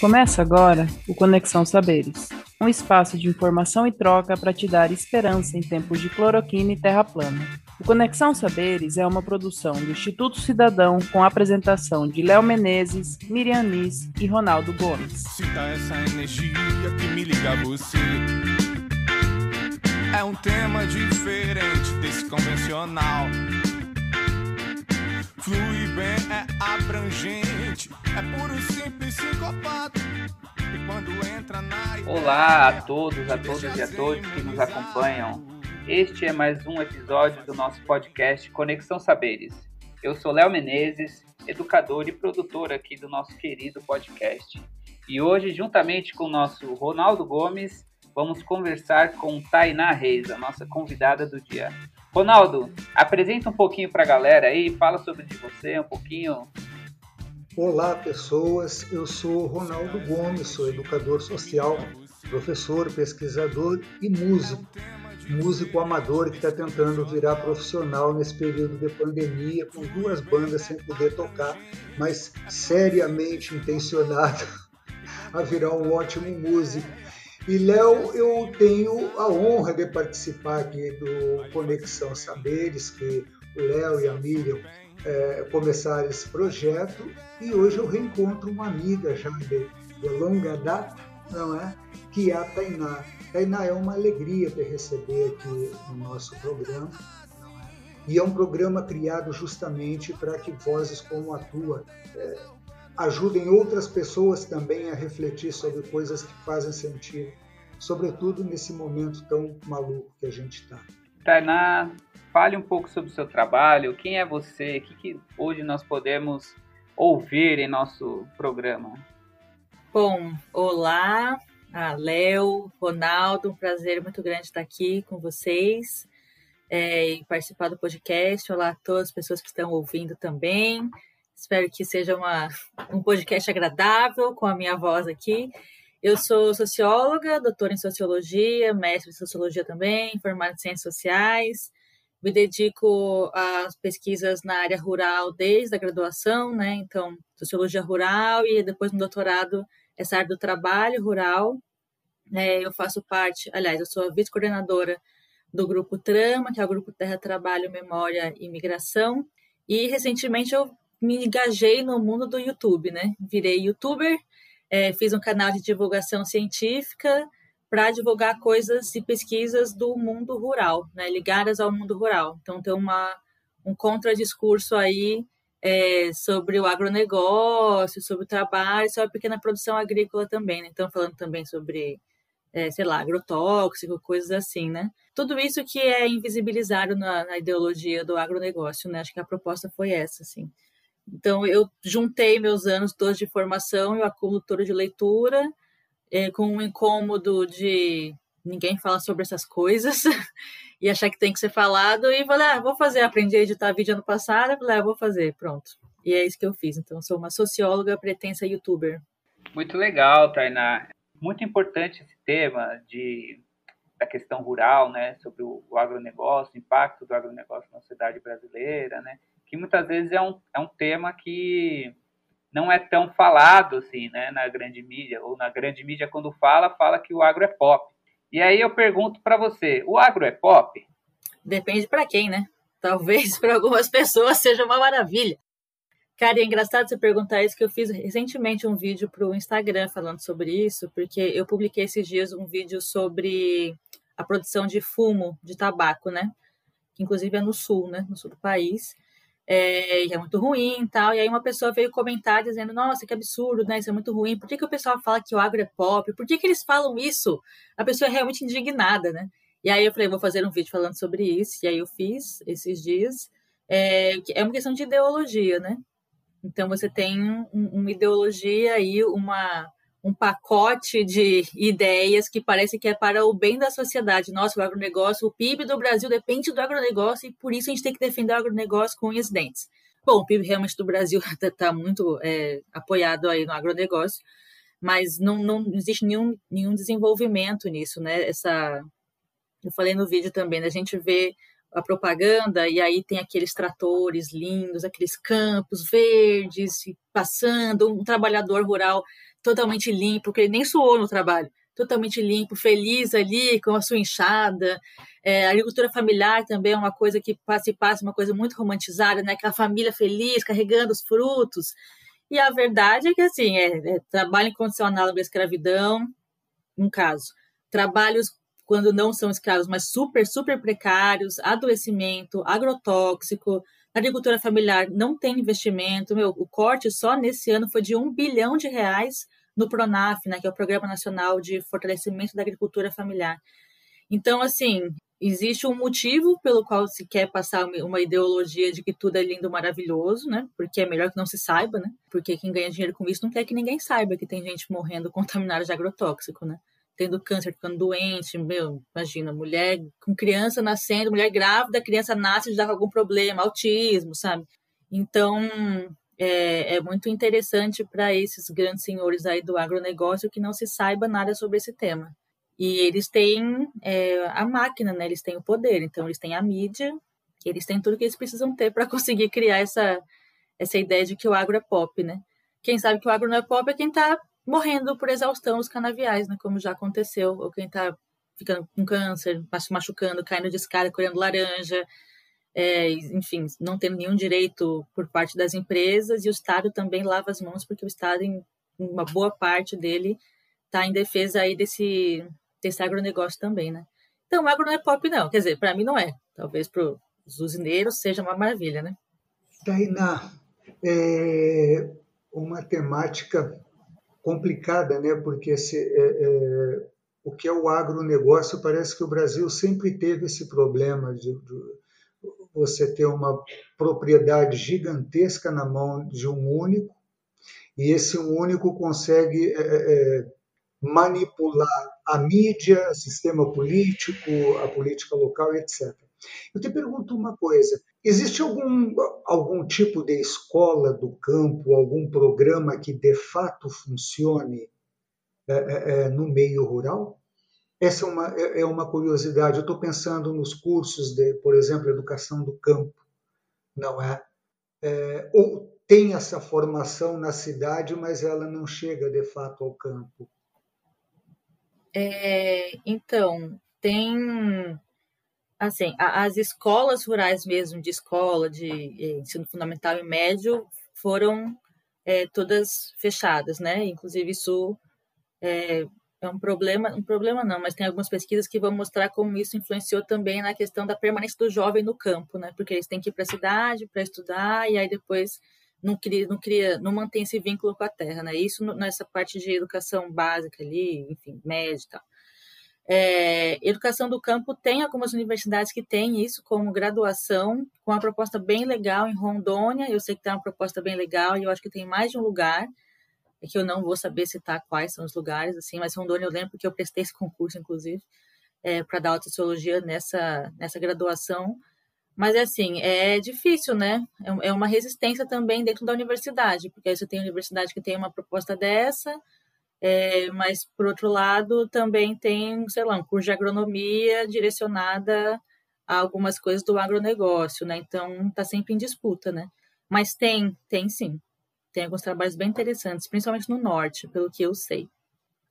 Começa agora o Conexão Saberes, um espaço de informação e troca para te dar esperança em tempos de cloroquina e terra plana. O Conexão Saberes é uma produção do Instituto Cidadão com a apresentação de Léo Menezes, Miriam Nis e Ronaldo Gomes. Sinta essa energia que me liga a você. É um tema diferente desse convencional. Flui bem, é abrangente, é puro simples sincopado. E quando entra na ideia, Olá a todos, a todas e a todos que nos acompanham. Este é mais um episódio do nosso podcast Conexão Saberes. Eu sou Léo Menezes, educador e produtor aqui do nosso querido podcast. E hoje, juntamente com o nosso Ronaldo Gomes, vamos conversar com Tainá Reis, a nossa convidada do dia. Ronaldo, apresenta um pouquinho para a galera aí, fala sobre de você um pouquinho. Olá, pessoas. Eu sou Ronaldo Gomes, sou educador social, professor, pesquisador e músico. Músico amador que está tentando virar profissional nesse período de pandemia, com duas bandas sem poder tocar, mas seriamente intencionado a virar um ótimo músico. E Léo, eu tenho a honra de participar aqui do Conexão Saberes, que o Léo e a Miriam é, começaram esse projeto, e hoje eu reencontro uma amiga já de, de longa data, não é? Que é a Tainá. Tainá, é uma alegria te receber aqui no nosso programa. é? E é um programa criado justamente para que vozes como a tua é, ajudem outras pessoas também a refletir sobre coisas que fazem sentido, sobretudo nesse momento tão maluco que a gente está. Tainá, fale um pouco sobre o seu trabalho, quem é você, o que, que hoje nós podemos ouvir em nosso programa. Bom, olá, Léo, Ronaldo, um prazer muito grande estar aqui com vocês é, e participar do podcast. Olá a todas as pessoas que estão ouvindo também. Espero que seja uma, um podcast agradável com a minha voz aqui. Eu sou socióloga, doutora em sociologia, mestre em sociologia também, formada em ciências sociais. Me dedico às pesquisas na área rural desde a graduação, né? Então, sociologia rural e depois no doutorado essa área do trabalho rural. É, eu faço parte, aliás, eu sou vice-coordenadora do grupo Trama, que é o grupo Terra, Trabalho, Memória e Migração. E recentemente eu me engajei no mundo do YouTube, né? Virei youtuber, é, fiz um canal de divulgação científica para divulgar coisas e pesquisas do mundo rural, né? Ligadas ao mundo rural. Então tem uma, um contradiscurso aí é, sobre o agronegócio, sobre o trabalho, sobre a pequena produção agrícola também, né? Então falando também sobre é, sei lá, agrotóxico, coisas assim, né? Tudo isso que é invisibilizado na, na, ideologia do agronegócio, né? Acho que a proposta foi essa, assim. Então, eu juntei meus anos todos de formação e o acúmulo todo de leitura, é, com um incômodo de ninguém fala sobre essas coisas e achar que tem que ser falado, e falei, ah, vou fazer, aprendi a editar vídeo ano passado, falei, ah, vou fazer, pronto. E é isso que eu fiz. Então, sou uma socióloga pretensa youtuber. Muito legal, Tainá. Muito importante esse tema de, da questão rural, né, sobre o, o agronegócio, o impacto do agronegócio na sociedade brasileira, né, que muitas vezes é um, é um tema que não é tão falado assim, né, na grande mídia, ou na grande mídia quando fala, fala que o agro é pop. E aí eu pergunto para você, o agro é pop? Depende para quem, né? Talvez para algumas pessoas seja uma maravilha. Cara, é engraçado você perguntar isso, que eu fiz recentemente um vídeo para o Instagram falando sobre isso, porque eu publiquei esses dias um vídeo sobre a produção de fumo de tabaco, né? Que inclusive é no sul, né? No sul do país. É, é muito ruim e tal. E aí uma pessoa veio comentar dizendo, nossa, que absurdo, né? Isso é muito ruim. Por que, que o pessoal fala que o agro é pop? Por que, que eles falam isso? A pessoa é realmente indignada, né? E aí eu falei, vou fazer um vídeo falando sobre isso. E aí eu fiz esses dias. É, é uma questão de ideologia, né? Então você tem um, uma ideologia aí, uma, um pacote de ideias que parece que é para o bem da sociedade. Nossa, o agronegócio, o PIB do Brasil depende do agronegócio e por isso a gente tem que defender o agronegócio com unhas dentes. Bom, o PIB realmente do Brasil está muito é, apoiado aí no agronegócio, mas não, não existe nenhum, nenhum desenvolvimento nisso, né? Essa, eu falei no vídeo também, né? a gente vê a propaganda, e aí tem aqueles tratores lindos, aqueles campos verdes passando, um trabalhador rural totalmente limpo, porque ele nem suou no trabalho, totalmente limpo, feliz ali com a sua enxada. É, a agricultura familiar também é uma coisa que se passa, uma coisa muito romantizada, né? Aquela família feliz, carregando os frutos. E a verdade é que, assim, é, é trabalho análoga à escravidão, um caso. Trabalhos quando não são escravos, mas super, super precários, adoecimento, agrotóxico. Agricultura familiar não tem investimento. Meu, o corte só nesse ano foi de um bilhão de reais no PRONAF, né, que é o Programa Nacional de Fortalecimento da Agricultura Familiar. Então, assim, existe um motivo pelo qual se quer passar uma ideologia de que tudo é lindo, maravilhoso, né? Porque é melhor que não se saiba, né? Porque quem ganha dinheiro com isso não quer que ninguém saiba que tem gente morrendo contaminada de agrotóxico, né? Tendo câncer, ficando doente, meu, imagina, mulher com criança nascendo, mulher grávida, criança nasce já com algum problema, autismo, sabe? Então, é, é muito interessante para esses grandes senhores aí do agronegócio que não se saiba nada sobre esse tema. E eles têm é, a máquina, né? Eles têm o poder, então eles têm a mídia, eles têm tudo que eles precisam ter para conseguir criar essa, essa ideia de que o agro é pop, né? Quem sabe que o agro não é pop é quem está morrendo por exaustão os canaviais, né? Como já aconteceu, ou quem está ficando com câncer, se machucando, caindo de escada, colhendo laranja, é, enfim, não tendo nenhum direito por parte das empresas, e o Estado também lava as mãos, porque o Estado, em uma boa parte dele, está em defesa aí desse, desse agronegócio também, né? Então, agro não é pop, não. Quer dizer, para mim não é. Talvez para os usineiros seja uma maravilha, né? Tainá, é uma temática complicada, né? Porque esse, é, é, o que é o agronegócio, parece que o Brasil sempre teve esse problema de, de você ter uma propriedade gigantesca na mão de um único, e esse único consegue é, é, manipular a mídia, o sistema político, a política local, etc. Eu te pergunto uma coisa: existe algum, algum tipo de escola do campo, algum programa que de fato funcione é, é, é no meio rural? Essa é uma, é, é uma curiosidade. Eu estou pensando nos cursos de, por exemplo, educação do campo, não é? é? Ou tem essa formação na cidade, mas ela não chega de fato ao campo. É, então, tem assim, as escolas rurais mesmo, de escola, de eh, ensino fundamental e médio, foram é, todas fechadas, né? Inclusive isso é, é um problema, um problema não, mas tem algumas pesquisas que vão mostrar como isso influenciou também na questão da permanência do jovem no campo, né? Porque eles têm que ir para a cidade para estudar e aí depois não cria, não cria, não mantém esse vínculo com a terra, né? Isso nessa parte de educação básica ali, enfim, média e tal. É, educação do campo tem algumas universidades que têm isso como graduação, com uma proposta bem legal em Rondônia. Eu sei que tem uma proposta bem legal e eu acho que tem mais de um lugar é que eu não vou saber citar quais são os lugares, assim, mas Rondônia eu lembro que eu prestei esse concurso, inclusive, é, para dar aula sociologia nessa, nessa graduação. Mas, é assim, é difícil, né? É, é uma resistência também dentro da universidade, porque aí você tem universidade que tem uma proposta dessa, é, mas, por outro lado, também tem, sei lá, um curso de agronomia direcionada a algumas coisas do agronegócio, né? Então, está sempre em disputa, né? Mas tem, tem sim. Tem alguns trabalhos bem interessantes, principalmente no norte, pelo que eu sei.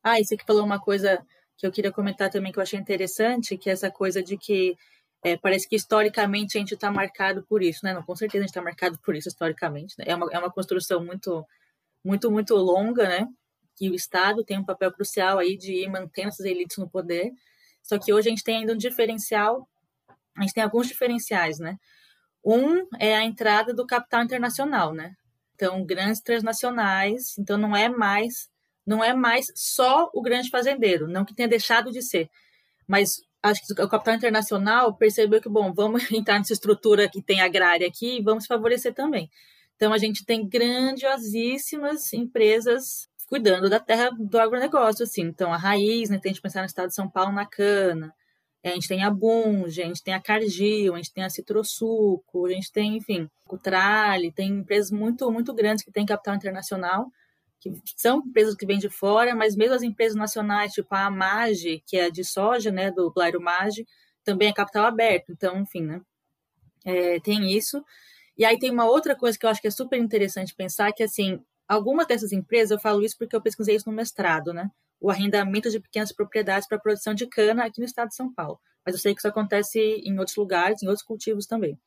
Ah, e você que falou uma coisa que eu queria comentar também que eu achei interessante, que é essa coisa de que é, parece que historicamente a gente está marcado por isso, né? Não, com certeza a gente está marcado por isso historicamente. Né? É, uma, é uma construção muito, muito, muito longa, né? Que o Estado tem um papel crucial aí de ir mantendo essas elites no poder. Só que hoje a gente tem ainda um diferencial, a gente tem alguns diferenciais, né? Um é a entrada do capital internacional, né? Então, grandes transnacionais, então não é mais não é mais só o grande fazendeiro, não que tenha deixado de ser, mas acho que o capital internacional percebeu que, bom, vamos entrar nessa estrutura que tem agrária aqui e vamos favorecer também. Então, a gente tem grandiosíssimas empresas cuidando da terra do agronegócio, assim. Então, a raiz, né, tem que pensar no estado de São Paulo na cana, a gente tem a Bunge, a gente tem a Cargill, a gente tem a Citrosuco, a gente tem, enfim, o Trale, tem empresas muito, muito grandes que têm capital internacional, que são empresas que vêm de fora, mas mesmo as empresas nacionais, tipo a Amage, que é de soja, né, do Blairo Mage, também é capital aberto, então, enfim, né? É, tem isso. E aí tem uma outra coisa que eu acho que é super interessante pensar, que assim, algumas dessas empresas, eu falo isso porque eu pesquisei isso no mestrado, né? O arrendamento de pequenas propriedades para produção de cana aqui no estado de São Paulo. Mas eu sei que isso acontece em outros lugares, em outros cultivos também.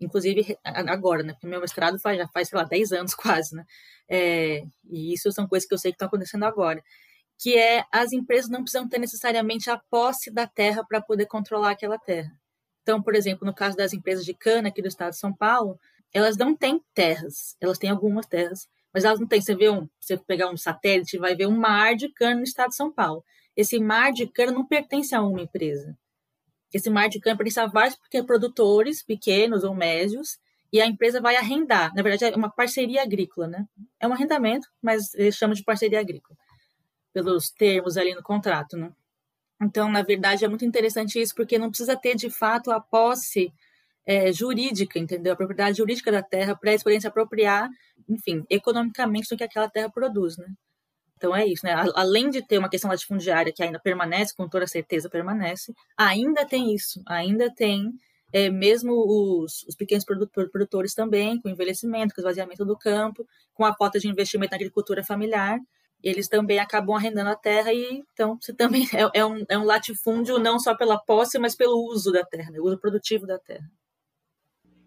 Inclusive agora, né? Porque meu mestrado faz, já faz, sei lá, 10 anos quase, né? É, e isso são coisas que eu sei que estão acontecendo agora. Que é as empresas não precisam ter necessariamente a posse da terra para poder controlar aquela terra. Então, por exemplo, no caso das empresas de cana aqui do estado de São Paulo, elas não têm terras, elas têm algumas terras, mas elas não têm. Você vê um, você pegar um satélite, vai ver um mar de cana no estado de São Paulo. Esse mar de cana não pertence a uma empresa. Esse mar de cana pertence a vários produtores, pequenos ou médios, e a empresa vai arrendar. Na verdade, é uma parceria agrícola, né? É um arrendamento, mas eles chamam de parceria agrícola, pelos termos ali no contrato, né? Então, na verdade, é muito interessante isso, porque não precisa ter, de fato, a posse é, jurídica, entendeu? A propriedade jurídica da terra para poderem se apropriar, enfim, economicamente do que aquela terra produz, né? Então é isso, né? Além de ter uma questão latifundiária que ainda permanece, com toda certeza permanece, ainda tem isso, ainda tem é, mesmo os, os, pequenos produtores também, com envelhecimento, com esvaziamento do campo, com a falta de investimento na agricultura familiar, eles também acabam arrendando a terra e então você também é, é, um, é um latifúndio não só pela posse, mas pelo uso da terra, né? o uso produtivo da terra.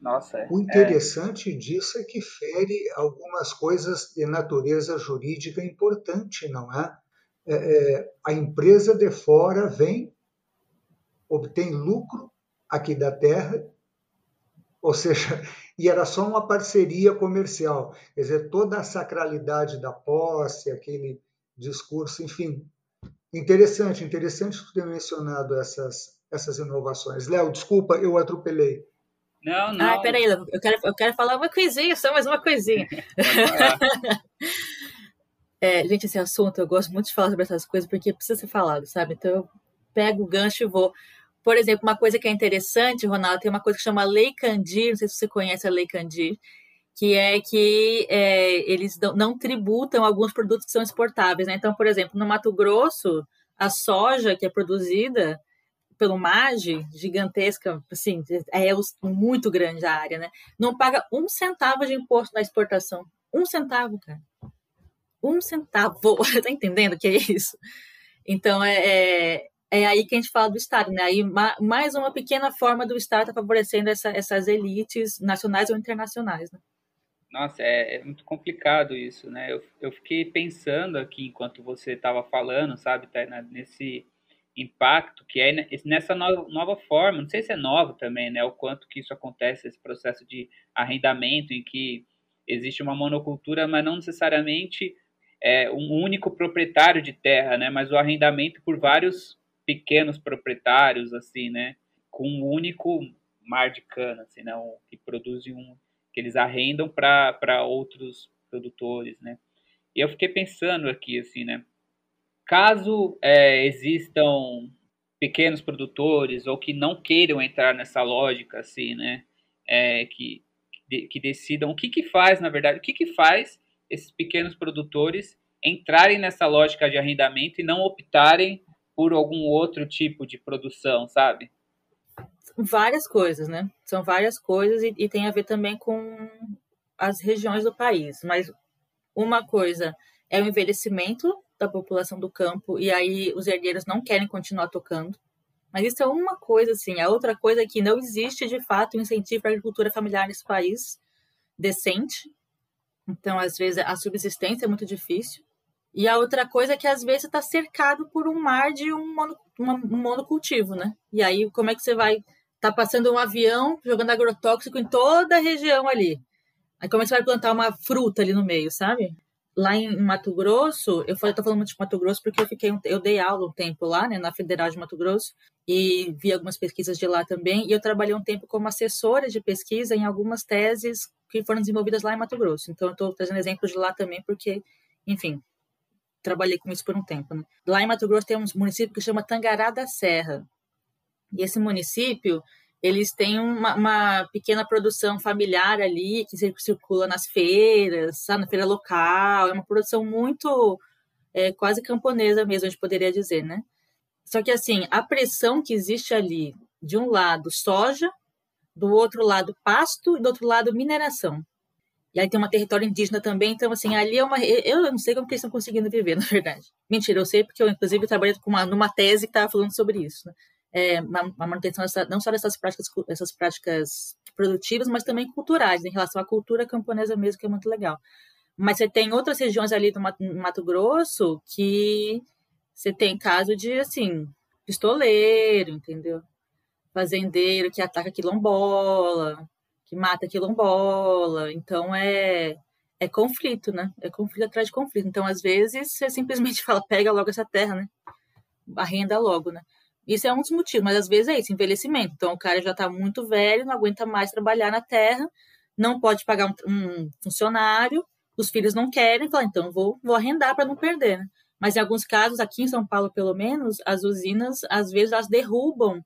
Nossa, é, o interessante é... disso é que fere algumas coisas de natureza jurídica importante, não é? é, é a empresa de fora vem, obtém lucro aqui da terra, ou seja, e era só uma parceria comercial. Quer dizer, toda a sacralidade da posse, aquele discurso, enfim. Interessante, interessante ter mencionado essas, essas inovações. Léo, desculpa, eu atropelei. Não, não. Ah, peraí, eu quero, eu quero falar uma coisinha, só mais uma coisinha. é, gente, esse assunto, eu gosto muito de falar sobre essas coisas porque precisa ser falado, sabe? Então eu pego o gancho e vou. Por exemplo, uma coisa que é interessante, Ronaldo, tem uma coisa que chama Lei Candir, não sei se você conhece a Lei Candir, que é que é, eles não tributam alguns produtos que são exportáveis. Né? Então, por exemplo, no Mato Grosso, a soja que é produzida pelo MAGE, gigantesca, assim, é muito grande a área, né? Não paga um centavo de imposto na exportação. Um centavo, cara. Um centavo. tá entendendo o que é isso? Então, é, é, é, aí que a gente fala do Estado, né? Aí, mais uma pequena forma do Estado tá favorecendo essa, essas elites nacionais ou internacionais, né? Nossa, é, é, muito complicado isso, né? Eu, eu fiquei pensando aqui enquanto você estava falando, sabe, tá, nesse impacto que é nessa nova, nova forma, não sei se é nova também, né, o quanto que isso acontece, esse processo de arrendamento em que existe uma monocultura, mas não necessariamente é, um único proprietário de terra, né, mas o arrendamento por vários pequenos proprietários, assim, né, com um único mar de cana, assim, né, que produzem um, que eles arrendam para outros produtores, né, e eu fiquei pensando aqui, assim, né, Caso é, existam pequenos produtores ou que não queiram entrar nessa lógica, assim, né, é, que, que decidam o que que faz, na verdade, o que que faz esses pequenos produtores entrarem nessa lógica de arrendamento e não optarem por algum outro tipo de produção, sabe? Várias coisas, né? São várias coisas e, e tem a ver também com as regiões do país. Mas uma coisa é o envelhecimento da população do campo e aí os herdeiros não querem continuar tocando. Mas isso é uma coisa, assim. A outra coisa é que não existe, de fato, um incentivo a agricultura familiar nesse país decente. Então, às vezes, a subsistência é muito difícil. E a outra coisa é que, às vezes, está cercado por um mar de um, mono, um monocultivo, né? E aí, como é que você vai... Tá passando um avião jogando agrotóxico em toda a região ali. Aí como é que você vai plantar uma fruta ali no meio, sabe? Lá em Mato Grosso, eu estou falando muito de Mato Grosso porque eu fiquei eu dei aula um tempo lá, né, na Federal de Mato Grosso, e vi algumas pesquisas de lá também, e eu trabalhei um tempo como assessora de pesquisa em algumas teses que foram desenvolvidas lá em Mato Grosso. Então eu estou trazendo exemplos de lá também porque, enfim, trabalhei com isso por um tempo, né? Lá em Mato Grosso tem um município que chama Tangará da Serra. E esse município, eles têm uma, uma, pequena produção familiar ali que circula nas feiras, sabe, na feira local. É uma produção muito é, quase camponesa mesmo, a gente poderia dizer, né? Só que assim, a pressão que existe ali, de um lado soja, do outro lado pasto e do outro lado mineração. E aí tem uma território indígena também, então assim, ali é uma. Eu não sei como que eles estão conseguindo viver, na verdade. Mentira, eu sei porque eu, inclusive, trabalhei com uma, numa tese que estava falando sobre isso. Né? É, uma manutenção dessa, não só dessas práticas, essas práticas produtivas, mas também culturais, em relação à cultura camponesa mesmo, que é muito legal. Mas você tem outras regiões ali do Mato Grosso que você tem caso de, assim, pistoleiro, entendeu? Fazendeiro que ataca quilombola, que mata quilombola. Então é é conflito, né? É conflito atrás de conflito. Então, às vezes, você simplesmente fala, pega logo essa terra, né? Arrenda logo, né? Isso é um dos motivos, mas às vezes é isso, envelhecimento. Então, o cara já está muito velho, não aguenta mais trabalhar na terra, não pode pagar um, um funcionário, os filhos não querem, fala, então vou, vou arrendar para não perder, né? Mas em alguns casos, aqui em São Paulo, pelo menos, as usinas, às vezes, elas derrubam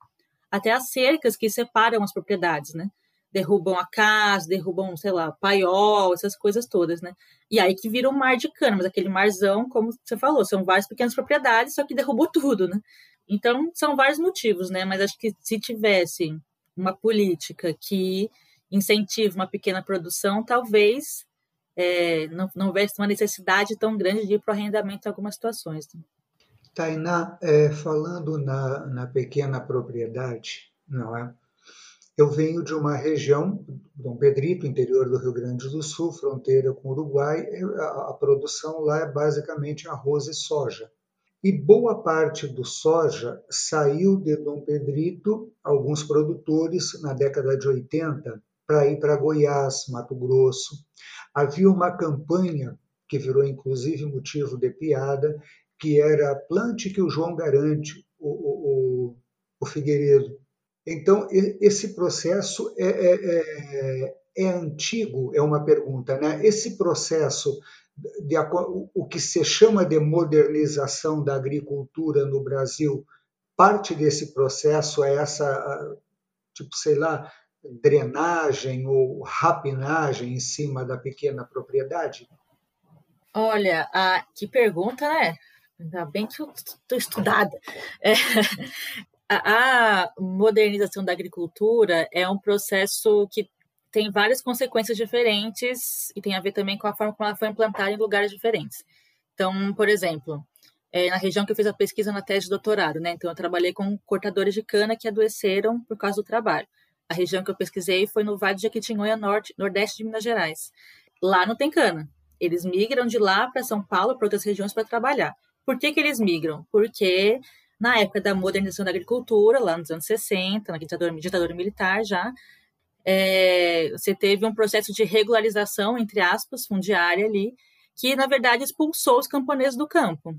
até as cercas que separam as propriedades, né? Derrubam a casa, derrubam, sei lá, paiol, essas coisas todas, né? E aí que vira um mar de cana, mas aquele marzão, como você falou, são várias pequenas propriedades, só que derrubou tudo, né? Então, são vários motivos, né? Mas acho que se tivesse uma política que incentiva uma pequena produção, talvez é, não, não houvesse uma necessidade tão grande de ir para o arrendamento em algumas situações. Né? Tainá, é, falando na, na pequena propriedade, não é? Eu venho de uma região, Dom Pedrito, interior do Rio Grande do Sul, fronteira com o Uruguai. A, a produção lá é basicamente arroz e soja. E boa parte do soja saiu de Dom Pedrito, alguns produtores, na década de 80, para ir para Goiás, Mato Grosso. Havia uma campanha que virou inclusive motivo de piada, que era plante que o João garante, o, o, o Figueiredo. Então, esse processo é, é, é, é, antigo, é uma pergunta. Né? Esse processo, de, o que se chama de modernização da agricultura no Brasil, parte desse processo é essa, tipo, sei lá, drenagem ou rapinagem em cima da pequena propriedade? Olha, a, que pergunta, né? Ainda bem que eu estou estudada. É, a, a modernização da agricultura é um processo que tem várias consequências diferentes e tem a ver também com a forma como ela foi implantada em lugares diferentes. Então, por exemplo, é, na região que eu fiz a pesquisa na tese de doutorado, né? Então, eu trabalhei com cortadores de cana que adoeceram por causa do trabalho. A região que eu pesquisei foi no Vale de Jequitinhonha, norte, nordeste de Minas Gerais. Lá não tem cana. Eles migram de lá para São Paulo, para outras regiões para trabalhar. Por que, que eles migram? Porque na época da modernização da agricultura, lá nos anos 60, na ditadura, ditadura militar já, é, você teve um processo de regularização, entre aspas, fundiária ali, que na verdade expulsou os camponeses do campo.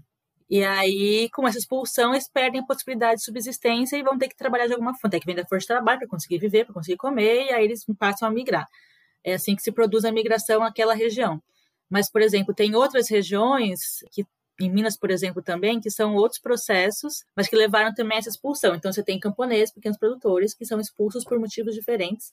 E aí, com essa expulsão, eles perdem a possibilidade de subsistência e vão ter que trabalhar de alguma forma, ter que vender força de trabalho para conseguir viver, para conseguir comer, e aí eles passam a migrar. É assim que se produz a migração naquela região. Mas, por exemplo, tem outras regiões que em Minas, por exemplo, também, que são outros processos, mas que levaram também a essa expulsão. Então, você tem camponeses, pequenos produtores, que são expulsos por motivos diferentes,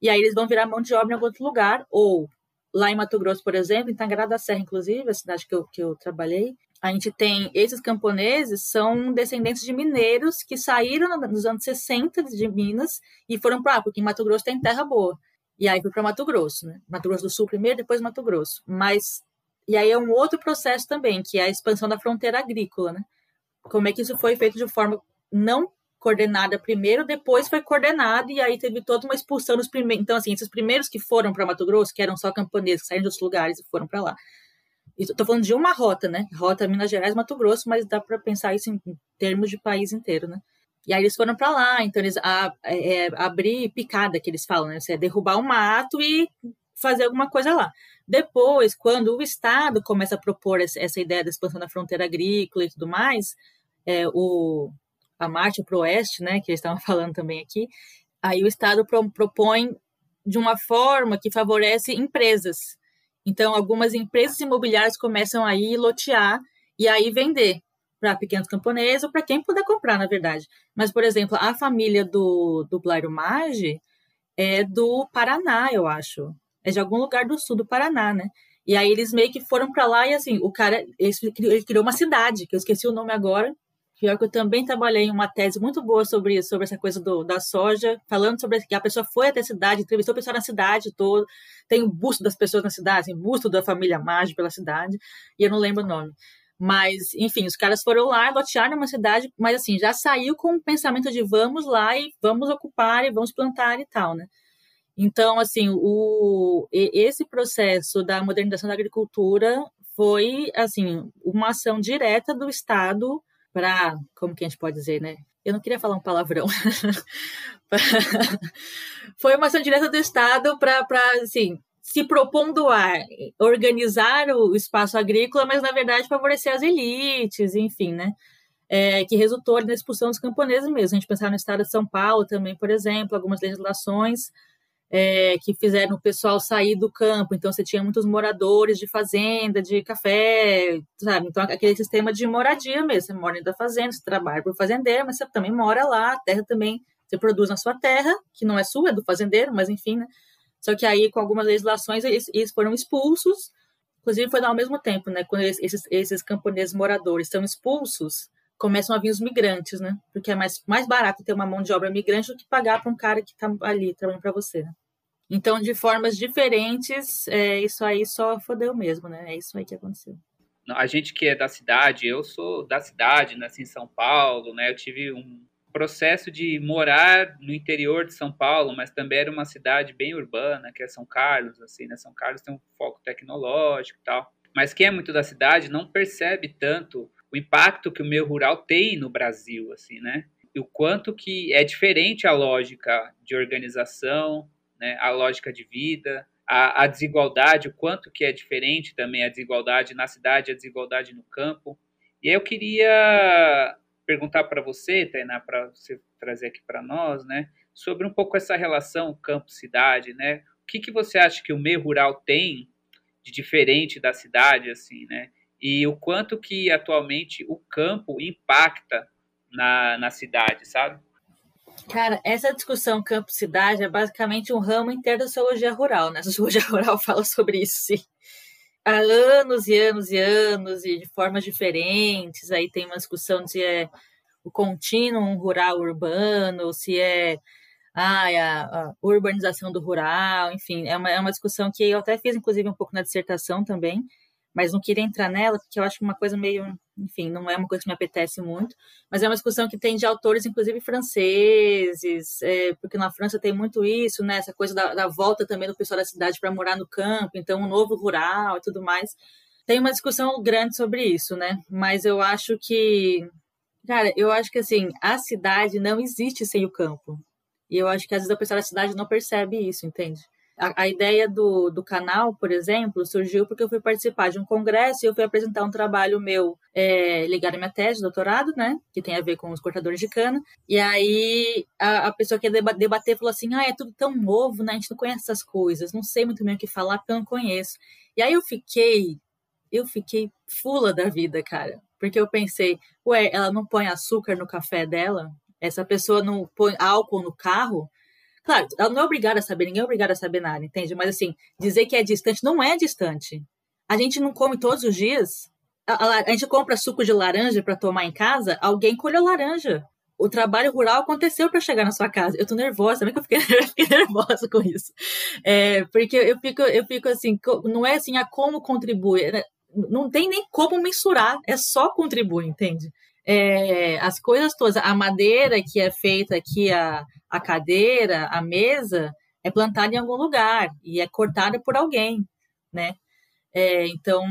e aí eles vão virar mão de obra em algum outro lugar, ou lá em Mato Grosso, por exemplo, em Tangará da Serra, inclusive, a cidade que eu, que eu trabalhei, a gente tem esses camponeses são descendentes de mineiros que saíram nos anos 60 de Minas e foram para porque em Mato Grosso tem terra boa. E aí foi para Mato Grosso, né? Mato Grosso do Sul primeiro, depois Mato Grosso. Mas e aí é um outro processo também, que é a expansão da fronteira agrícola, né? Como é que isso foi feito de forma não coordenada primeiro, depois foi coordenado e aí teve toda uma expulsão dos primeiros. Então, assim, esses primeiros que foram para Mato Grosso, que eram só camponeses, que saíram de outros lugares e foram para lá. Estou falando de uma rota, né? Rota Minas Gerais, Mato Grosso, mas dá para pensar isso em, termos de país inteiro, né? E aí eles foram para lá, então eles a, é, abrir picada, que eles falam, né? Você é derrubar o mato e fazer alguma coisa lá. Depois, quando o Estado começa a propor essa ideia da expansão da fronteira agrícola e tudo mais, é, o, a marcha para o oeste, né, que eles estavam falando também aqui, aí o Estado pro, propõe de uma forma que favorece empresas. Então, algumas empresas imobiliárias começam a ir lotear e aí vender para pequenos camponeses ou para quem puder comprar, na verdade. Mas, por exemplo, a família do, do Blairo Maggi é do Paraná, eu acho. É de algum lugar do sul do Paraná, né? E aí eles meio que foram para lá e assim, o cara, ele criou uma cidade, que eu esqueci o nome agora, Pior que eu também trabalhei em uma tese muito boa sobre isso, sobre essa coisa do, da soja, falando sobre que a pessoa foi até a cidade, entrevistou o pessoal na cidade toda, tem o busto das pessoas na cidade, tem busto da família Maggi pela cidade, e eu não lembro o nome. Mas, enfim, os caras foram lá, lotearam uma cidade, mas assim, já saiu com o pensamento de vamos lá e vamos ocupar e vamos plantar e tal, né? Então, assim, o, esse processo da modernização da agricultura foi, assim, uma ação direta do Estado para, como que a gente pode dizer, né? Eu não queria falar um palavrão. Foi uma ação direta do Estado para, assim, se propondo a organizar o espaço agrícola, mas na verdade favorecer as elites, enfim, né? É, que resultou na expulsão dos camponeses mesmo. A gente pensar no estado de São Paulo também, por exemplo, algumas legislações é, que fizeram o pessoal sair do campo. Então, você tinha muitos moradores de fazenda, de café, sabe? Então, aquele sistema de moradia mesmo. Você mora dentro da fazenda, você trabalha para o fazendeiro, mas você também mora lá, a terra também, você produz na sua terra, que não é sua, é do fazendeiro, mas enfim, né? Só que aí, com algumas legislações, eles, eles foram expulsos. Inclusive, foi ao mesmo tempo, né? Quando esses, esses camponeses moradores são expulsos, começam a vir os migrantes, né? Porque é mais, mais barato ter uma mão de obra migrante do que pagar para um cara que está ali trabalhando para você. Né? Então, de formas diferentes, é, isso aí só fodeu mesmo, né? É isso aí que aconteceu. A gente que é da cidade, eu sou da cidade, nasci em São Paulo, né? Eu tive um processo de morar no interior de São Paulo, mas também era uma cidade bem urbana, que é São Carlos, assim, né? São Carlos tem um foco tecnológico e tal. Mas quem é muito da cidade não percebe tanto o impacto que o meio rural tem no Brasil, assim, né? E o quanto que é diferente a lógica de organização, né? A lógica de vida, a, a desigualdade, o quanto que é diferente também a desigualdade na cidade, a desigualdade no campo. E aí eu queria perguntar para você, Tainá, para você trazer aqui para nós, né? Sobre um pouco essa relação campo-cidade, né? O que, que você acha que o meio rural tem de diferente da cidade, assim, né? E o quanto que atualmente o campo impacta na, na cidade, sabe? Cara, essa discussão campo-cidade é basicamente um ramo inteiro da sociologia rural, né? A sociologia rural fala sobre isso, sim. Há anos e anos e anos, e de formas diferentes. Aí tem uma discussão de se é o contínuo rural urbano, se é a, a, urbanização do rural, enfim, é uma, é uma discussão que eu até fiz, inclusive, um pouco na dissertação também, mas não queria entrar nela, porque eu acho uma coisa meio, enfim, não é uma coisa que me apetece muito, mas é uma discussão que tem de autores, inclusive franceses, é, porque na França tem muito isso, né, essa coisa da, da volta também do pessoal da cidade para morar no campo, então um novo rural e tudo mais. Tem uma discussão grande sobre isso, né, mas eu acho que, cara, eu acho que assim, a cidade não existe sem o campo. E eu acho que às vezes a pessoa da cidade não percebe isso, entende? A, a, ideia do, do canal, por exemplo, surgiu porque eu fui participar de um congresso e eu fui apresentar um trabalho meu é, ligado à minha tese de doutorado, né? Que tem a ver com os cortadores de cana. E aí a, a pessoa que ia debater falou assim: ah, é tudo tão novo, né? A gente não conhece essas coisas, não sei muito bem o que falar porque eu não conheço. E aí eu fiquei, eu fiquei fula da vida, cara. Porque eu pensei, ué, ela não põe açúcar no café dela? Essa pessoa não põe álcool no carro? Claro, ela não é obrigada a saber, ninguém é obrigado a saber nada, entende? Mas assim, dizer que é distante não é distante. A gente não come todos os dias. A, a, a gente compra suco de laranja para tomar em casa, alguém colheu laranja. O trabalho rural aconteceu para chegar na sua casa. Eu tô nervosa, também que eu fiquei, eu fiquei nervosa com isso. É, porque eu fico, eu fico assim, não é assim a como contribui, né? não tem nem como mensurar, é só contribuir, entende? É, as coisas todas, a madeira que é feita aqui, a, a cadeira, a mesa, é plantada em algum lugar e é cortada por alguém, né? É, então,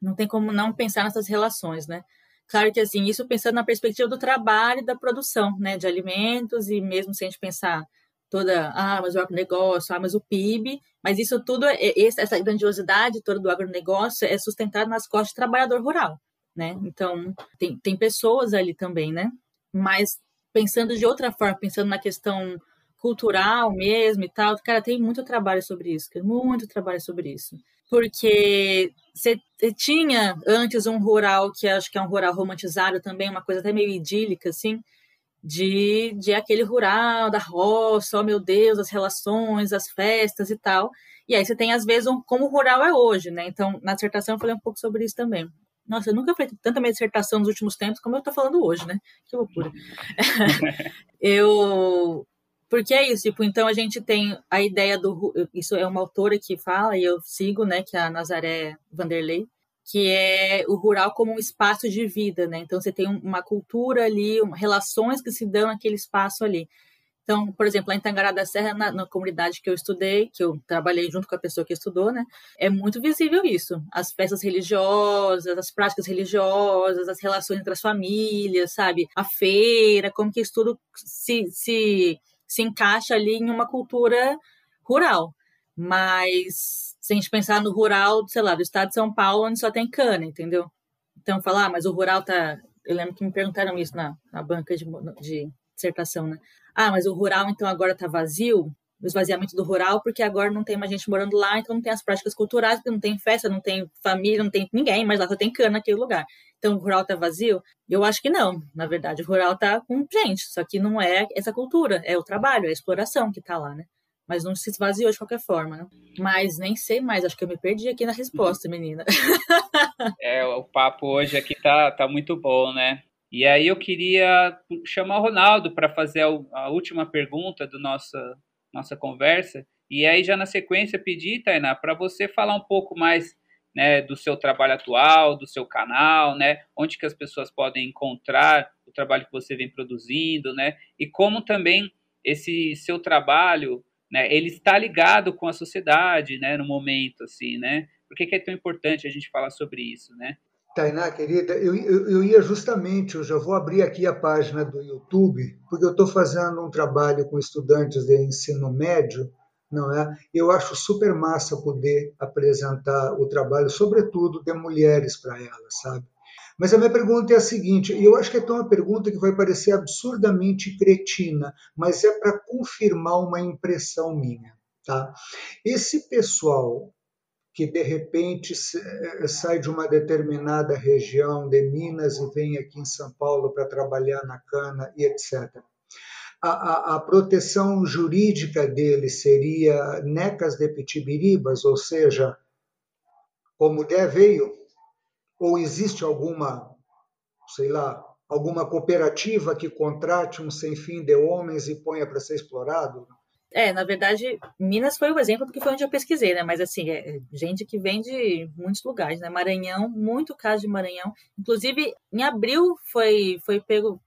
não tem como não pensar nessas relações, né? Claro que, assim, isso pensando na perspectiva do trabalho e da produção, né, de alimentos e mesmo se a gente pensar toda, ah, mas o agronegócio, ah, mas o PIB, mas isso tudo, é, essa grandiosidade toda do agronegócio é sustentada nas costas do trabalhador rural, né? Então, tem, tem pessoas ali também, né? Mas pensando de outra forma, pensando na questão cultural mesmo e tal, cara, tem muito trabalho sobre isso, muito trabalho sobre isso. Porque você tinha antes um rural que acho que é um rural romantizado também, uma coisa até meio idílica, assim, de, de aquele rural, da roça, oh meu Deus, as relações, as festas e tal. E aí você tem, às vezes, um, como o rural é hoje, né? Então, na dissertação eu falei um pouco sobre isso também. Nossa, eu nunca fiz tanta minha dissertação nos últimos tempos como eu estou falando hoje, né? Que loucura. eu porque é isso, tipo, então a gente tem a ideia do. Isso é uma autora que fala, e eu sigo, né, que é a Nazaré Vanderlei, que é o rural como um espaço de vida, né? Então você tem uma cultura ali, relações que se dão naquele espaço ali. Então, por exemplo, lá em Tangará da Serra, na, na, comunidade que eu estudei, que eu trabalhei junto com a pessoa que estudou, né? É muito visível isso. As festas religiosas, as práticas religiosas, as relações entre as famílias, sabe? A feira, como que isso tudo se, se se encaixa ali em uma cultura rural. Mas se a gente pensar no rural, sei lá, do estado de São Paulo, onde só tem cana, entendeu? Então, falar, ah, mas o rural tá. Eu lembro que me perguntaram isso na, na banca de, de dissertação, né? Ah, mas o rural então agora tá vazio? o esvaziamento do rural, porque agora não tem mais gente morando lá, então não tem as práticas culturais, porque não tem festa, não tem família, não tem ninguém, mas lá só tem cana naquele lugar. Então o rural tá vazio? Eu acho que não, na verdade. O rural tá com gente, só que não é essa cultura, é o trabalho, é a exploração que tá lá, né? Mas não se esvaziou de qualquer forma, né? Mas nem sei mais, acho que eu me perdi aqui na resposta, menina. é, o papo hoje aqui tá, tá muito bom, né? E aí eu queria chamar o Ronaldo para fazer a, última pergunta do nosso, nossa conversa. E aí, já na sequência, pedir, Tainá, para você falar um pouco mais né, do seu trabalho atual, do seu canal, né, onde que as pessoas podem encontrar o trabalho que você vem produzindo, né, e como também esse seu trabalho, né, ele está ligado com a sociedade, né, no momento, assim, né, por que, que é tão importante a gente falar sobre isso, né? Tainá, querida, eu, eu, eu, ia justamente, eu já vou abrir aqui a página do YouTube, porque eu estou fazendo um trabalho com estudantes de ensino médio, não é? Eu acho super massa poder apresentar o trabalho, sobretudo de mulheres para elas, sabe? Mas a minha pergunta é a seguinte, e eu acho que é uma pergunta que vai parecer absurdamente cretina, mas é para confirmar uma impressão minha, tá? Esse pessoal que de repente eh, sai de uma determinada região de Minas e vem aqui em São Paulo para trabalhar na cana e etc. A, a, a, proteção jurídica dele seria necas de pitibiribas, ou seja, o mulher veio, ou existe alguma, sei lá, alguma cooperativa que contrate um sem fim de homens e ponha para ser explorado? É, na verdade, Minas foi o exemplo porque foi onde eu pesquisei, né? Mas assim, é gente que vem de muitos lugares, né? Maranhão, muito caso de Maranhão. Inclusive, em abril foi foi pego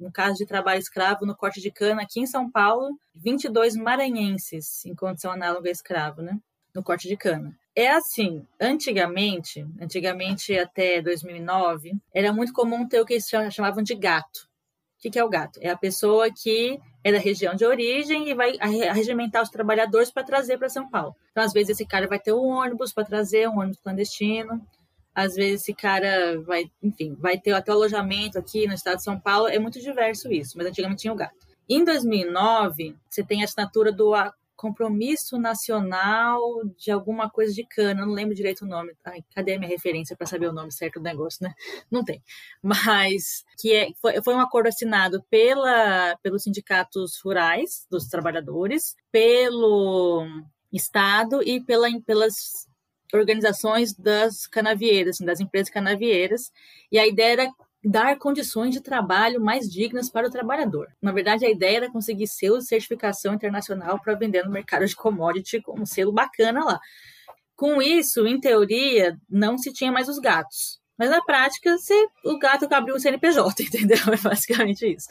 um caso de trabalho escravo no corte de cana aqui em São Paulo, 22 maranhenses em condição análoga a escravo, né? No corte de cana. É assim, antigamente, antigamente até 2009, era muito comum ter o que eles chamavam de gato. Que é o gato? É a pessoa que é da região de origem e vai regimentar os trabalhadores para trazer para São Paulo. Então, às vezes, esse cara vai ter um ônibus para trazer, um ônibus clandestino. Às vezes, esse cara vai, enfim, vai ter até alojamento aqui no estado de São Paulo. É muito diverso isso, mas antigamente tinha o gato. Em 2009, você tem a assinatura do compromisso nacional de alguma coisa de cana, não lembro direito o nome. Ai, cadê a minha referência para saber o nome certo do negócio, né? Não tem. Mas que é, foi, foi um acordo assinado pela, pelos sindicatos rurais dos trabalhadores, pelo Estado e pela, pelas organizações das canavieiras, assim, das empresas canavieiras. E a ideia era dar condições de trabalho mais dignas para o trabalhador. Na verdade, a ideia era conseguir selo de certificação internacional para vender no mercado de commodity com um selo bacana lá. Com isso, em teoria, não se tinha mais os gatos. Mas na prática, se o gato abriu o CNPJ, entendeu? É basicamente isso.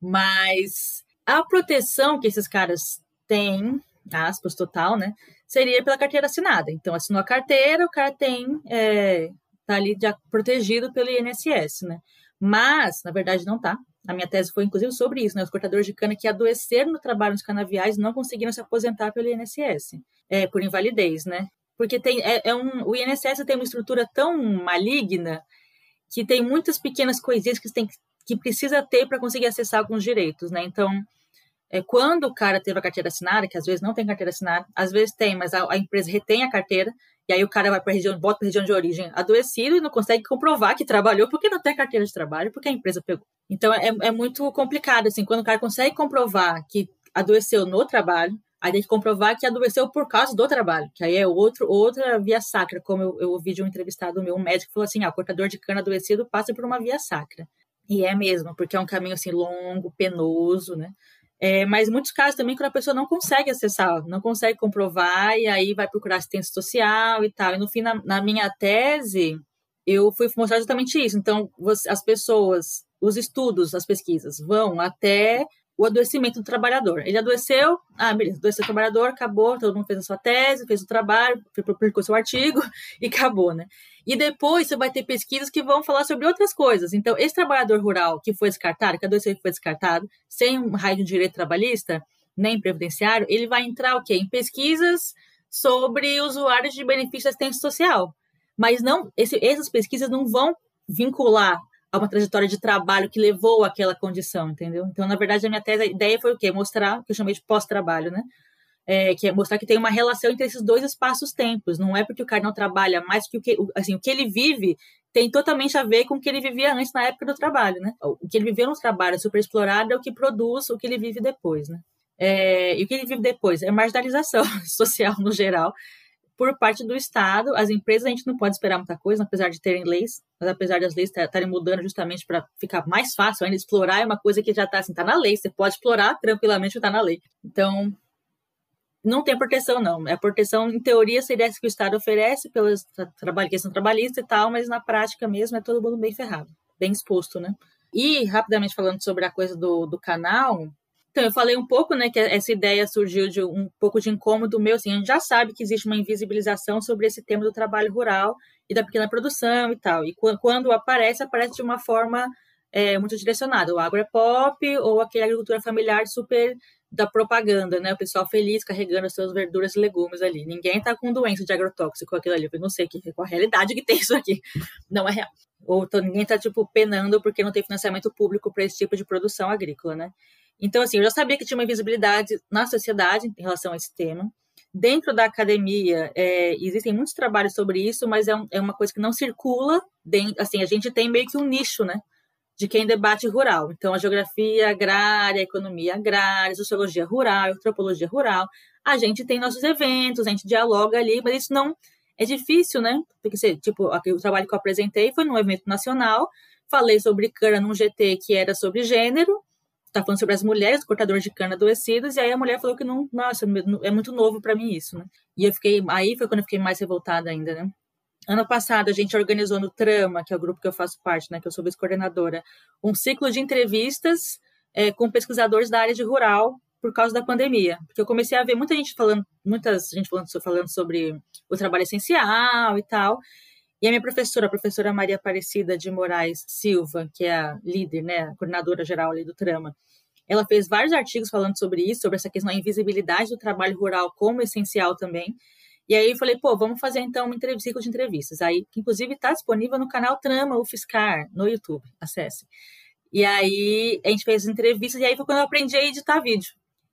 Mas a proteção que esses caras têm, aspas, total, né? Seria pela carteira assinada. Então, assinou a carteira, o cara tem é, está ali já protegido pelo INSS, né? Mas, na verdade, não está. A minha tese foi, inclusive, sobre isso, né? Os cortadores de cana que adoeceram no trabalho nos canaviais não conseguiram se aposentar pelo INSS, é, por invalidez, né? Porque tem, é, é um, o INSS tem uma estrutura tão maligna que tem muitas pequenas coisinhas que, tem, que precisa ter para conseguir acessar alguns direitos, né? Então, é, quando o cara teve a carteira assinada, que às vezes não tem carteira assinada, às vezes tem, mas a, a empresa retém a carteira, e aí o cara vai para região, volta para região de origem adoecido e não consegue comprovar que trabalhou porque não tem carteira de trabalho, porque a empresa pegou. Então é, é muito complicado, assim, quando o cara consegue comprovar que adoeceu no trabalho, Aí tem que comprovar que adoeceu por causa do trabalho, que aí é outro, outra via sacra, como eu, eu ouvi de um entrevistado meu, um médico falou assim, ah, o cortador de cana adoecido passa por uma via sacra. E é mesmo, porque é um caminho assim longo, penoso, né? É, mas muitos casos também quando a pessoa não consegue acessar, não consegue comprovar, e aí vai procurar assistência social e tal. E no fim, na, na minha tese, eu fui mostrar justamente isso. Então, você, as pessoas, os estudos, as pesquisas vão até o adoecimento do trabalhador. Ele adoeceu, ah, beleza, adoeceu o trabalhador, acabou, todo mundo fez a sua tese, fez o trabalho, publicou seu artigo e acabou, né? E depois você vai ter pesquisas que vão falar sobre outras coisas. Então, esse trabalhador rural que foi descartado, que adoeceu e foi descartado, sem um raio de direito trabalhista, nem previdenciário, ele vai entrar o quê? Em pesquisas sobre usuários de benefício de assistência social. Mas não, esse, essas pesquisas não vão vincular a uma trajetória de trabalho que levou àquela condição, entendeu? Então, na verdade, a minha tese, a ideia foi o quê? Mostrar, que eu chamei de pós-trabalho, né? É, que é mostrar que tem uma relação entre esses dois espaços-tempos. Não é porque o cara não trabalha mais que o que, assim, o que ele vive tem totalmente a ver com o que ele vivia antes na época do trabalho, né? O que ele viveu no trabalho super explorado é o que produz o que ele vive depois, né? É, e o que ele vive depois é marginalização social no geral por parte do Estado. As empresas a gente não pode esperar muita coisa, apesar de terem leis, mas apesar das leis estarem mudando justamente para ficar mais fácil ainda, explorar é uma coisa que já está assim, tá na lei, você pode explorar tranquilamente está na lei. Então, não tem proteção, não. A proteção, em teoria, seria essa que o Estado oferece pela questão trabalhista e tal, mas na prática mesmo é todo mundo bem ferrado, bem exposto, né? E, rapidamente falando sobre a coisa do, do canal, então, eu falei um pouco, né, que essa ideia surgiu de um pouco de incômodo meu, assim, a gente já sabe que existe uma invisibilização sobre esse tema do trabalho rural e da pequena produção e tal. E quando aparece, aparece de uma forma é, muito direcionada. O agro é pop ou aquela agricultura familiar super da propaganda, né? O pessoal feliz carregando suas verduras e legumes ali. Ninguém tá com doença de agrotóxico aquilo ali. Eu não sei que, qual a realidade que tem isso aqui. Não é real. Ou ninguém tá, tipo, penando porque não tem financiamento público para esse tipo de produção agrícola, né? Então, assim, eu já sabia que tinha uma invisibilidade na sociedade em relação a esse tema. Dentro da academia, é, existem muitos trabalhos sobre isso, mas é, um, é uma coisa que não circula. Dentro, assim, a gente tem meio que um nicho, né? De quem debate rural. Então, a geografia agrária, a economia agrária, a sociologia rural, a antropologia rural. A gente tem nossos eventos, a gente dialoga ali, mas isso não é difícil, né? Porque, tipo, o trabalho que eu apresentei foi num evento nacional, falei sobre cana num GT que era sobre gênero, tá falando sobre as mulheres cortadoras de cana adoecidas, e aí a mulher falou que não, nossa, é muito novo para mim isso, né? E eu fiquei, aí foi quando eu fiquei mais revoltada ainda, né? Ano passado a gente organizou no Trama, que é o grupo que eu faço parte, né, que eu sou vice-coordenadora, um ciclo de entrevistas é, com pesquisadores da área de rural por causa da pandemia, porque eu comecei a ver muita gente falando, muitas gente falando, falando sobre o trabalho essencial e tal, e a minha professora, a professora Maria Aparecida de Moraes Silva, que é a líder, né, a coordenadora geral ali do Trama, ela fez vários artigos falando sobre isso, sobre essa questão da invisibilidade do trabalho rural como essencial também. E aí eu falei, pô, vamos fazer então um ciclo de entrevistas. Aí, que inclusive está disponível no canal Trama, o Fiscar, no YouTube, acesse. E aí a gente fez entrevistas, e aí foi quando eu aprendi a editar vídeo.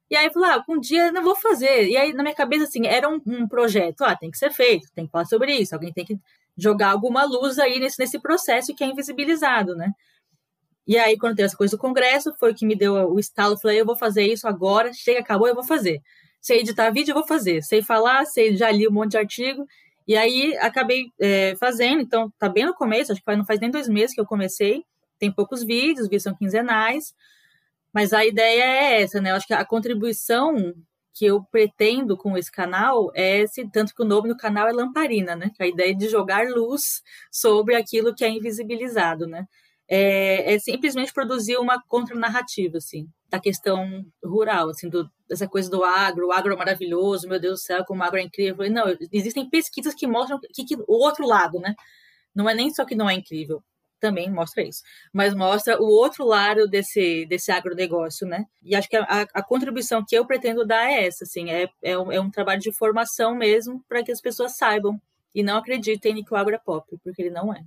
E aí eu falei, ah, um dia eu não vou fazer. E aí na minha cabeça, assim, era um, um projeto, ah, tem que ser feito, tem que falar sobre isso, alguém tem que jogar alguma luz aí nesse, nesse processo que é invisibilizado, né? E aí, quando teve essa coisa do Congresso, foi que me deu o estalo. Falei, eu vou fazer isso agora, chega, acabou, eu vou fazer. Sei editar vídeo, eu vou fazer. Sei falar, sei, já li um monte de artigo. E aí, acabei é, fazendo. Então, tá bem no começo, acho que não faz nem dois meses que eu comecei. Tem poucos vídeos, os vídeos são quinzenais. Mas a ideia é essa, né? Eu acho que a contribuição que eu pretendo com esse canal é esse, tanto que o nome do canal é Lamparina, né? A ideia de jogar luz sobre aquilo que é invisibilizado, né? É, é simplesmente produzir uma contranarrativa, assim, da questão rural, assim, do, dessa coisa do agro, o agro é maravilhoso, meu Deus do céu, como o agro é incrível. Não, existem pesquisas que mostram que, que o outro lado, né? Não é nem só que não é incrível, também mostra isso, mas mostra o outro lado desse, desse agronegócio, né? E acho que a, a contribuição que eu pretendo dar é essa, assim, é, é, um, é um trabalho de formação mesmo para que as pessoas saibam e não acreditem que o agro é pop, porque ele não é.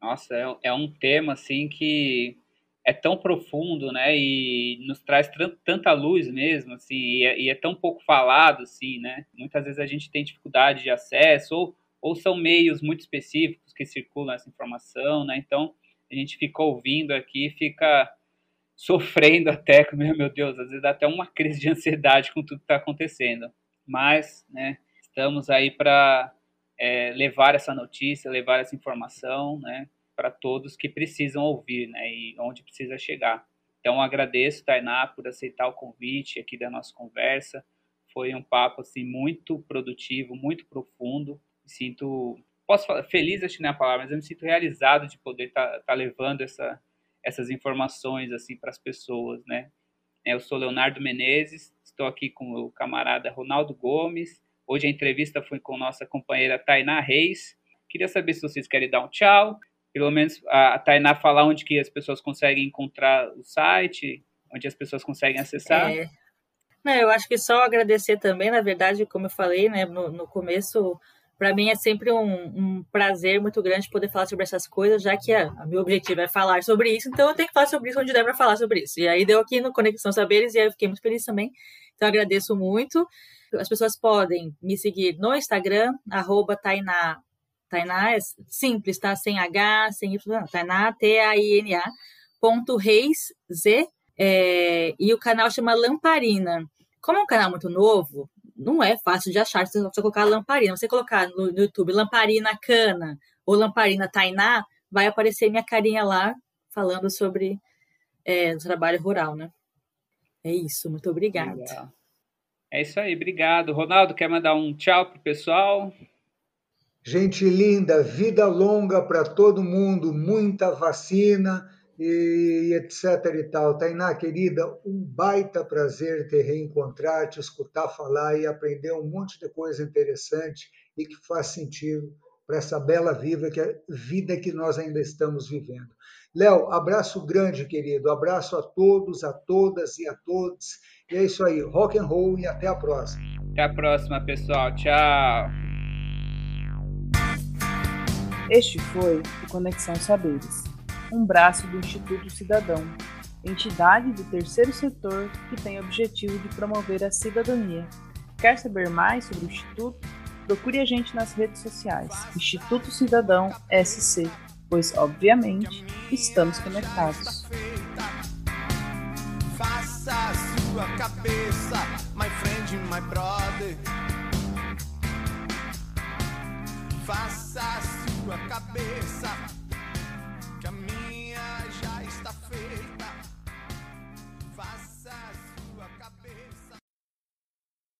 Nossa, é, é um tema, assim, que é tão profundo, né, e nos traz tanta luz mesmo, assim, e é, e é tão pouco falado, assim, né? Muitas vezes a gente tem dificuldade de acesso ou ou são meios muito específicos que circulam essa informação, né? Então, a gente fica ouvindo aqui, fica sofrendo até, meu Deus, às vezes dá até uma crise de ansiedade com tudo que está acontecendo. Mas, né, estamos aí para é, levar essa notícia, levar essa informação, né, para todos que precisam ouvir, né, e onde precisa chegar. Então, agradeço, Tainá, por aceitar o convite aqui da nossa conversa. Foi um papo, assim, muito produtivo, muito profundo. Sinto, posso falar, feliz, acho que não é a palavra, mas eu me sinto realizado de poder estar tá, tá levando essa, essas informações, assim, para as pessoas, né. Eu sou Leonardo Menezes, estou aqui com o camarada Ronaldo Gomes, Hoje a entrevista foi com nossa companheira Tainá Reis. Queria saber se vocês querem dar um tchau, pelo menos a Tainá falar onde que as pessoas conseguem encontrar o site, onde as pessoas conseguem acessar. É. Não, eu acho que só agradecer também, na verdade, como eu falei né, no, no começo, para mim é sempre um, um, prazer muito grande poder falar sobre essas coisas, já que a, a, meu objetivo é falar sobre isso, então eu tenho que falar sobre isso onde der para falar sobre isso. E aí deu aqui no Conexão Saberes e aí eu fiquei muito feliz também. Então agradeço muito. As pessoas podem me seguir no Instagram, arroba Tainá. Tainá é simples, tá? Sem H, sem Y, Tainá, T-A-I-N-A, ponto Reis, Z, é, e o canal chama Lamparina. Como é um canal muito novo, não é fácil de achar se você colocar Lamparina. Você colocar no, no YouTube Lamparina Cana ou Lamparina Tainá, vai aparecer minha carinha lá falando sobre é, o trabalho rural, né? É isso, muito obrigada. Legal. É isso aí, obrigado. Ronaldo, quer mandar um tchau pro pessoal? Gente linda, vida longa para todo mundo, muita vacina e etc e tal. Tainá, querida, um baita prazer te reencontrar, te escutar falar e aprender um monte de coisa interessante e que faz sentido para essa bela vida que, é, vida que nós ainda estamos vivendo. Léo, abraço grande, querido. Abraço a todos, a todas e a todos e é isso aí, rock and roll e até a próxima. Até a próxima, pessoal. Tchau. Este foi o Conexão Saberes, um braço do Instituto Cidadão, entidade do terceiro setor que tem o objetivo de promover a cidadania. Quer saber mais sobre o Instituto? Procure a gente nas redes sociais, Instituto Cidadão SC, pois, obviamente, estamos conectados. Faça sua cabeça, my friend, my brother. Faça a sua cabeça.